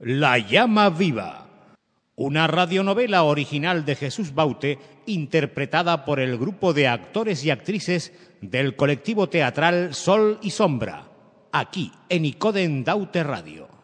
La llama viva. Una radionovela original de Jesús Baute interpretada por el grupo de actores y actrices del colectivo teatral Sol y Sombra, aquí en Icoden Daute Radio.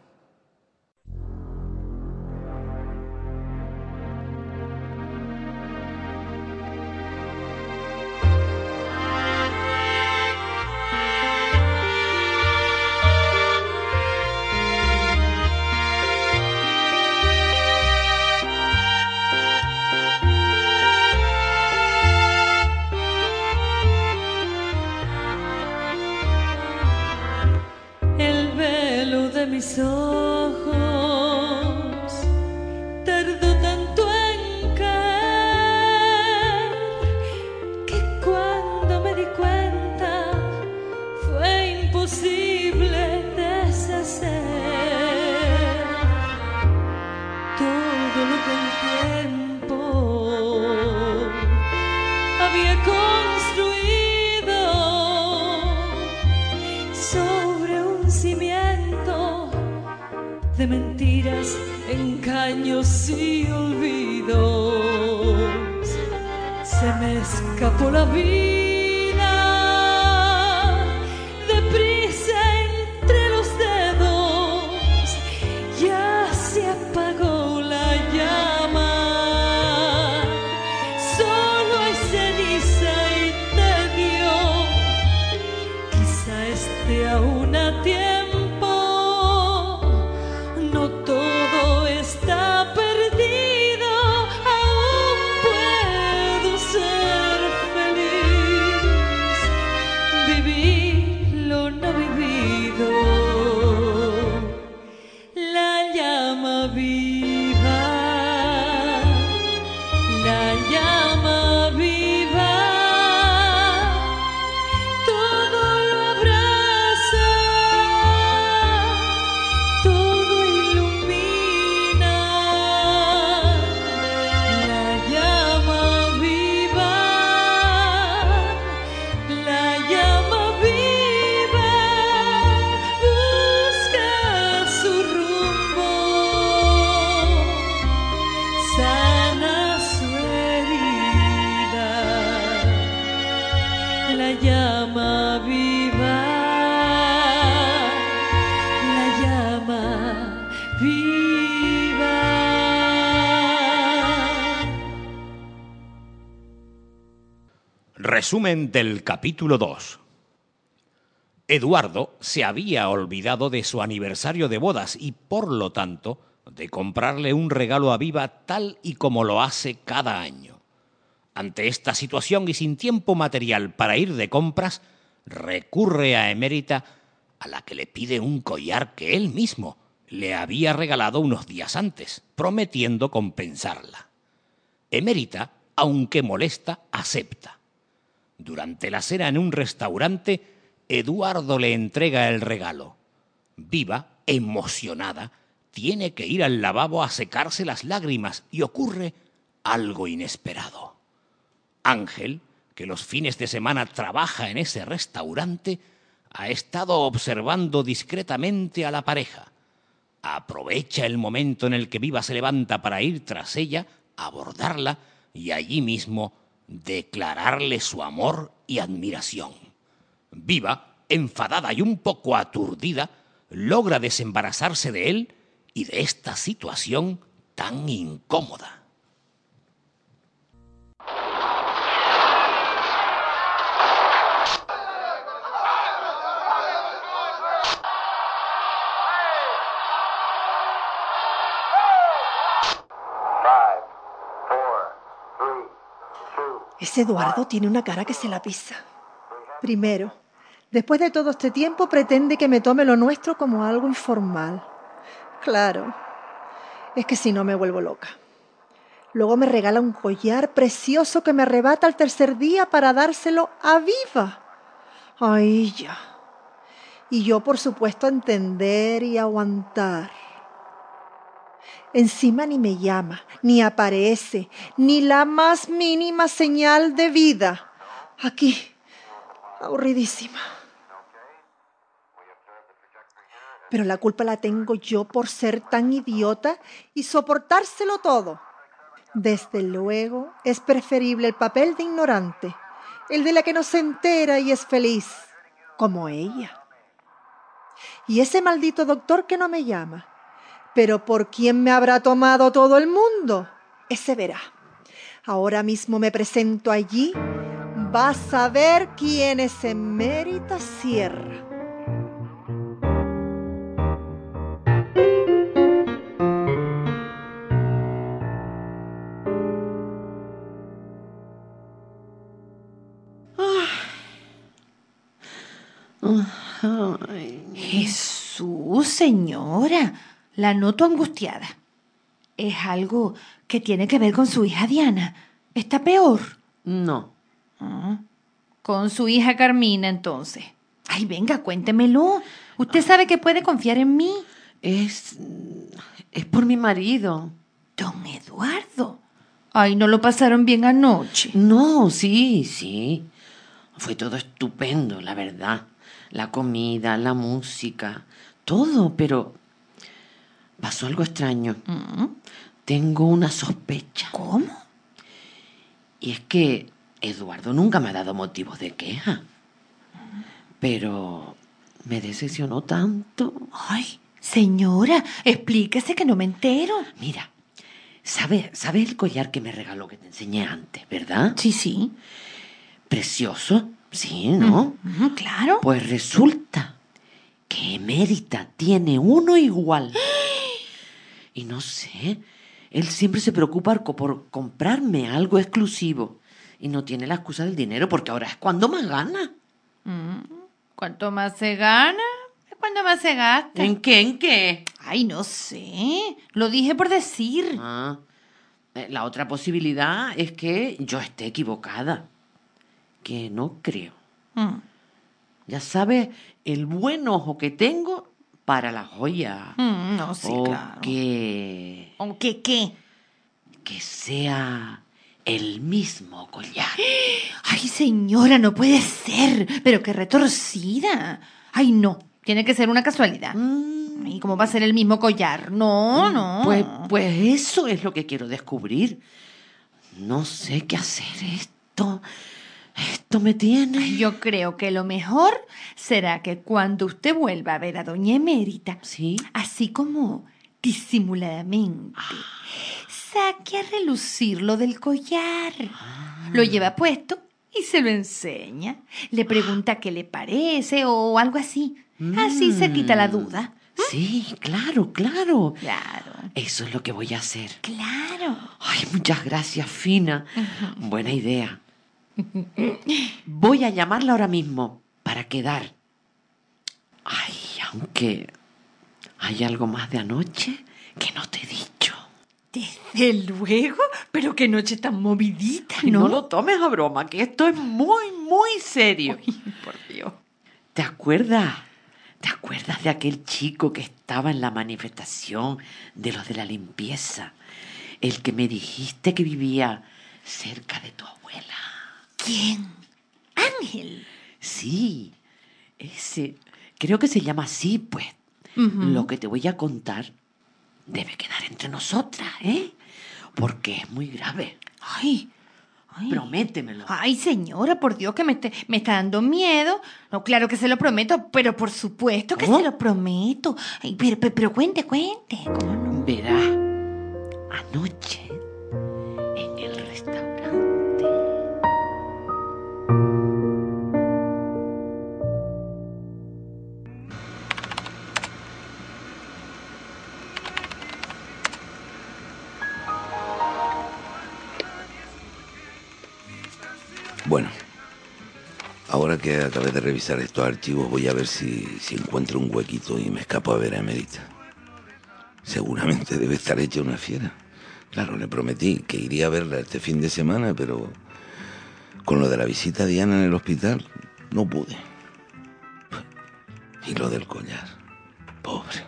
De mentiras, engaños y olvidos. Se me escapó la vida Resumen del capítulo 2. Eduardo se había olvidado de su aniversario de bodas y, por lo tanto, de comprarle un regalo a Viva tal y como lo hace cada año. Ante esta situación y sin tiempo material para ir de compras, recurre a Emérita, a la que le pide un collar que él mismo le había regalado unos días antes, prometiendo compensarla. Emérita, aunque molesta, acepta. Durante la cena en un restaurante, Eduardo le entrega el regalo. Viva, emocionada, tiene que ir al lavabo a secarse las lágrimas y ocurre algo inesperado. Ángel, que los fines de semana trabaja en ese restaurante, ha estado observando discretamente a la pareja. Aprovecha el momento en el que Viva se levanta para ir tras ella, abordarla y allí mismo declararle su amor y admiración. Viva, enfadada y un poco aturdida, logra desembarazarse de él y de esta situación tan incómoda. Eduardo tiene una cara que se la pisa. Primero, después de todo este tiempo pretende que me tome lo nuestro como algo informal. Claro, es que si no me vuelvo loca. Luego me regala un collar precioso que me arrebata al tercer día para dárselo a Viva. Ay, ya. Y yo, por supuesto, entender y aguantar. Encima ni me llama, ni aparece, ni la más mínima señal de vida. Aquí, aburridísima. pero la culpa la tengo yo por ser tan idiota y soportárselo todo. Desde luego es preferible el papel de ignorante, el de la que no se entera y es feliz, como ella. Y ese maldito doctor que no me llama. Pero ¿por quién me habrá tomado todo el mundo? Ese verá. Ahora mismo me presento allí. Vas a ver quién es Emérita Sierra. Jesús, señora, la noto angustiada. Es algo que tiene que ver con su hija Diana. ¿Está peor? No. Ah, con su hija Carmina, entonces. Ay, venga, cuéntemelo. Usted sabe que puede confiar en mí. Es. es por mi marido. Don Eduardo. Ay, ¿no lo pasaron bien anoche? No, sí, sí. Fue todo estupendo, la verdad. La comida, la música, todo, pero pasó algo extraño. Mm, Tengo una sospecha. ¿Cómo? Y es que Eduardo nunca me ha dado motivos de queja. Pero me decepcionó tanto. Ay, señora, explíquese que no me entero. Mira, ¿sabes sabe el collar que me regaló que te enseñé antes, verdad? Sí, sí. Precioso, sí, ¿no? Mm, claro. Pues resulta que Emérita tiene uno igual. Y no sé, él siempre se preocupa por comprarme algo exclusivo. Y no tiene la excusa del dinero porque ahora es cuando más gana. Cuanto más se gana, es cuando más se gasta. ¿En qué? ¿En qué? Ay, no sé. Lo dije por decir. Ah, eh, la otra posibilidad es que yo esté equivocada. Que no creo. Mm, Ya sabes, el buen ojo que tengo para la joya. mm, no, sí, o claro. que, ¿O qué qué? que sea el mismo collar. Ay, señora, no puede ser. Pero qué retorcida. Ay, no. Tiene que ser una casualidad. Mm, ¿Y cómo va a ser el mismo collar? No, no. Pues, pues eso es lo que quiero descubrir. No sé qué hacer. Esto, esto me tiene. Yo creo que lo mejor será que cuando usted vuelva a ver a doña Emérita, Sí. así como disimuladamente, saque a relucir lo del collar. Lo lleva puesto y se lo enseña. Le pregunta qué le parece o algo así. Así se quita la duda. Sí, claro, claro. Claro, Eso es lo que voy a hacer. claro. Ay, muchas gracias, Fina. Buena idea. Voy a llamarla ahora mismo para quedar. Ay, aunque hay algo más de anoche que no te he dicho. Desde luego, pero qué noche tan movidita, no lo tomes a broma, que esto es muy, muy serio. Por Dios. ¿Te acuerdas? ¿Te acuerdas de aquel chico que estaba en la manifestación de los de la limpieza? El que me dijiste que vivía cerca de tu abuela. ¿Quién? Ángel. Sí, ese. Creo que se llama así, pues. Lo que te voy a contar debe quedar entre nosotras, ¿eh? Porque es muy grave. Ay, ay. Prométemelo. Ay, señora, por Dios que me, esté- me está dando miedo. No, claro que se lo prometo, pero por supuesto que se lo prometo. Ay, pero, pero, pero cuente, cuente. ¿Cómo no? Verá, anoche, Bueno, ahora que acabé de revisar estos archivos, voy a ver si, si encuentro un huequito y me escapo a ver a Emerita. Seguramente debe estar hecha una fiera. Claro, le prometí que iría a verla este fin de semana, pero con lo de la visita a Diana en el hospital, no pude. Y lo del collar. Pobre.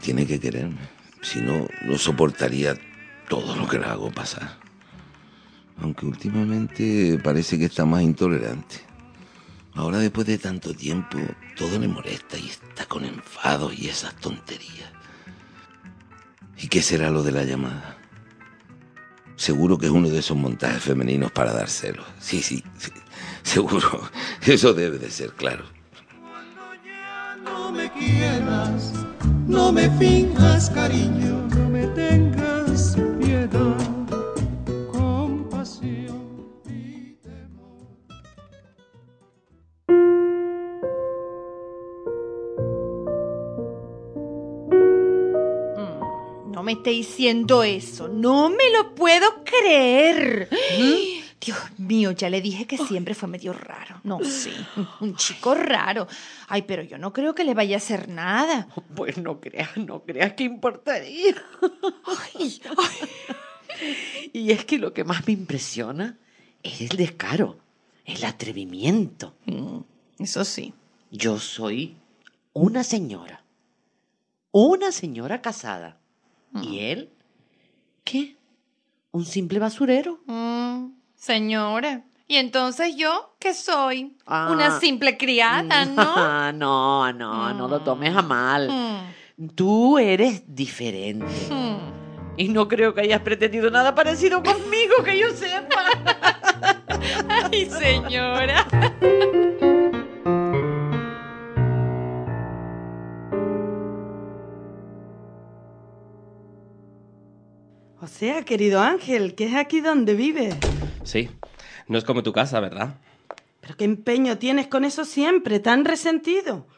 Tiene que quererme. Si no, no soportaría todo lo que le hago pasar. Aunque últimamente parece que está más intolerante. Ahora después de tanto tiempo, todo le molesta y está con enfados y esas tonterías. ¿Y qué será lo de la llamada? Seguro que es uno de esos montajes femeninos para dar celos. Sí, sí, sí, seguro. Eso debe de ser claro. No me quieras, no me finjas cariño, no me tengas me esté diciendo eso. No me lo puedo creer. Dios mío, ya le dije que siempre fue medio raro. No sé, un chico raro. Ay, pero yo no creo que le vaya a hacer nada. Pues no creas, no creas que importaría. Ay, Y es que lo que más me impresiona es el descaro, el atrevimiento. Mm, Eso sí. Yo soy una señora, una señora casada. ¿Y él? ¿Qué? ¿Un simple basurero? Mm, señora. ¿Y entonces yo qué soy? Ah. Una simple criada, ¿no? no, no, no lo tomes a mal. Mm, Tú eres diferente. mm. Y no creo que hayas pretendido nada parecido conmigo, que yo sepa. Ay, señora. O sea, querido Ángel, que es aquí donde vives. Sí, no es como tu casa, ¿verdad? Pero qué empeño tienes con eso siempre, tan resentido.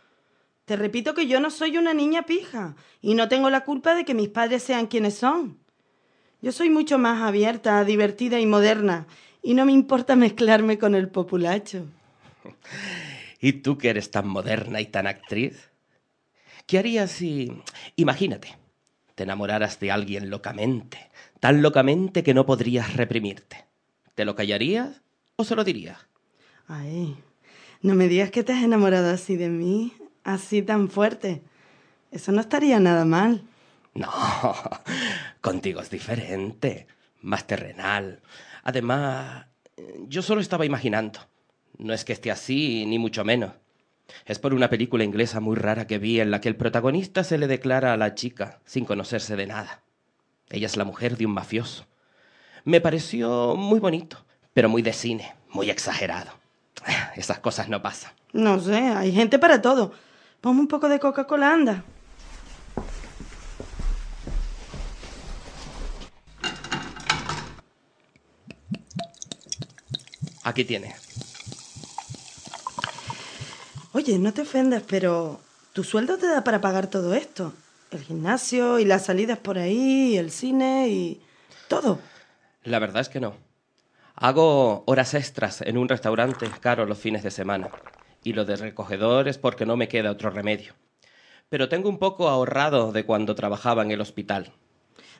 Te repito que yo no soy una niña pija y no tengo la culpa de que mis padres sean quienes son. Yo soy mucho más abierta, divertida y moderna y no me importa mezclarme con el populacho. ¿Y tú que eres tan moderna y tan actriz? ¿Qué harías si, imagínate, te enamoraras de alguien locamente, tan locamente que no podrías reprimirte? ¿Te lo callarías o se lo dirías? Ay, no me digas que te has enamorado así de mí, así tan fuerte. Eso no estaría nada mal. No, contigo es diferente, más terrenal. Además, yo solo estaba imaginando. No es que esté así, ni mucho menos. Es por una película inglesa muy rara que vi en la que el protagonista se le declara a la chica sin conocerse de nada. Ella es la mujer de un mafioso. Me pareció muy bonito, pero muy de cine, muy exagerado. Esas cosas no pasan. No sé, hay gente para todo. Ponme un poco de Coca-Cola, anda. Aquí tiene. Oye, no te ofendas, pero tu sueldo te da para pagar todo esto. El gimnasio y las salidas por ahí, el cine y todo. La verdad es que no. Hago horas extras en un restaurante caro los fines de semana. Y lo de recogedor es porque no me queda otro remedio. Pero tengo un poco ahorrado de cuando trabajaba en el hospital.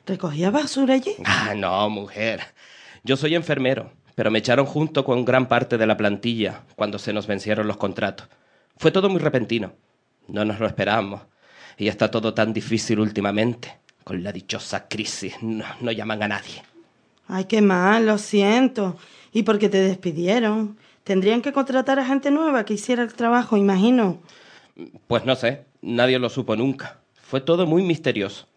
¿Recogía basura allí? Ah, no, mujer. Yo soy enfermero, pero me echaron junto con gran parte de la plantilla cuando se nos vencieron los contratos. Fue todo muy repentino. No nos lo esperábamos. Y está todo tan difícil últimamente. Con la dichosa crisis no, no llaman a nadie. Ay, qué mal, lo siento. ¿Y por qué te despidieron? Tendrían que contratar a gente nueva que hiciera el trabajo, imagino. Pues no sé, nadie lo supo nunca. Fue todo muy misterioso.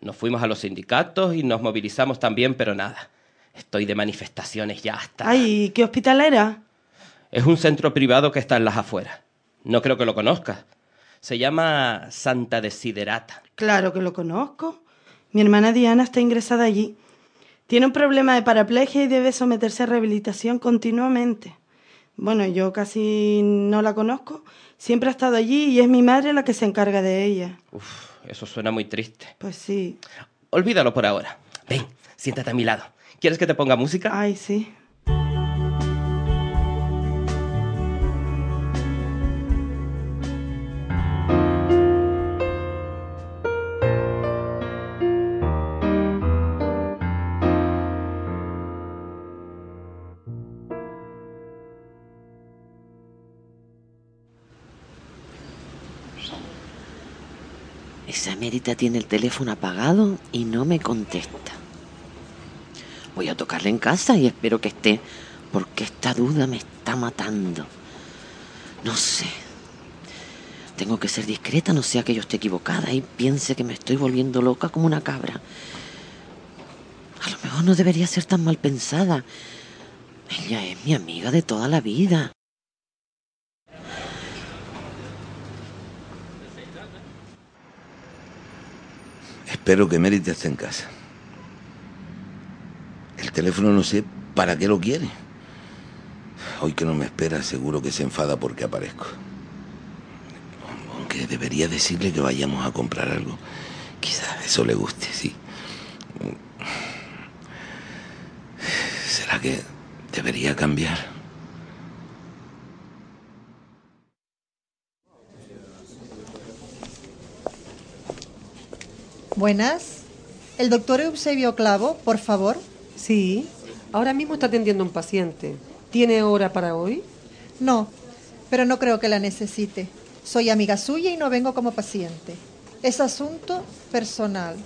Nos fuimos a los sindicatos y nos movilizamos también, pero nada. Estoy de manifestaciones ya hasta... Ay, ¿qué hospital era? Es un centro privado que está en las afueras. No creo que lo conozcas. Se llama Santa Desiderata. Claro que lo conozco. Mi hermana Diana está ingresada allí. Tiene un problema de paraplegia y debe someterse a rehabilitación continuamente. Bueno, yo casi no la conozco. Siempre ha estado allí y es mi madre la que se encarga de ella. Uf, eso suena muy triste. Pues sí. Olvídalo por ahora. Ven, siéntate a mi lado. ¿Quieres que te ponga música? Ay, sí. Mérita tiene el teléfono apagado y no me contesta. Voy a tocarle en casa y espero que esté, porque esta duda me está matando. No sé. Tengo que ser discreta, no sea que yo esté equivocada y piense que me estoy volviendo loca como una cabra. A lo mejor no debería ser tan mal pensada. Ella es mi amiga de toda la vida. Espero que Mérita esté en casa. El teléfono no sé para qué lo quiere. Hoy que no me espera, seguro que se enfada porque aparezco. Aunque debería decirle que vayamos a comprar algo. Quizás eso le guste, sí. ¿Será que debería cambiar? Buenas. El doctor Eusebio Clavo, por favor. Sí, ahora mismo está atendiendo a un paciente. ¿Tiene hora para hoy? No, pero no creo que la necesite. Soy amiga suya y no vengo como paciente. Es asunto personal.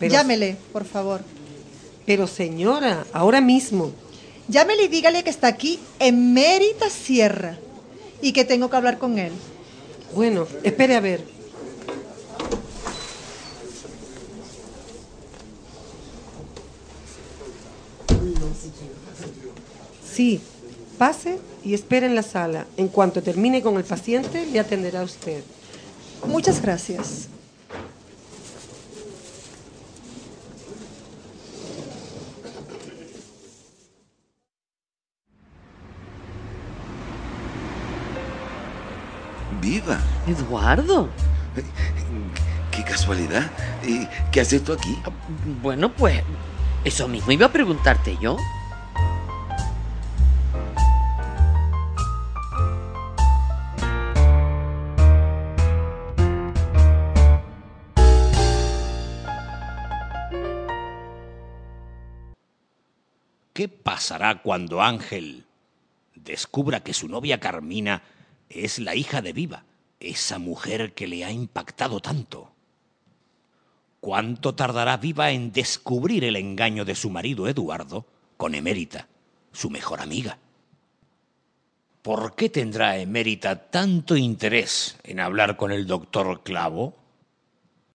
Pero- Llámele, por favor. Pero señora, ahora mismo. Llámele y dígale que está aquí en Mérita Sierra y que tengo que hablar con él. Bueno, espere a ver. Sí, pase y espere en la sala. En cuanto termine con el paciente, le atenderá usted. Muchas gracias. ¡Viva! Eduardo. ¡Qué casualidad! ¿Y qué haces tú aquí? Bueno, pues eso mismo iba a preguntarte yo. ¿Qué pasará cuando Ángel descubra que su novia Carmina es la hija de Viva, esa mujer que le ha impactado tanto? ¿Cuánto tardará Viva en descubrir el engaño de su marido Eduardo con Emérita, su mejor amiga? ¿Por qué tendrá Emérita tanto interés en hablar con el doctor Clavo?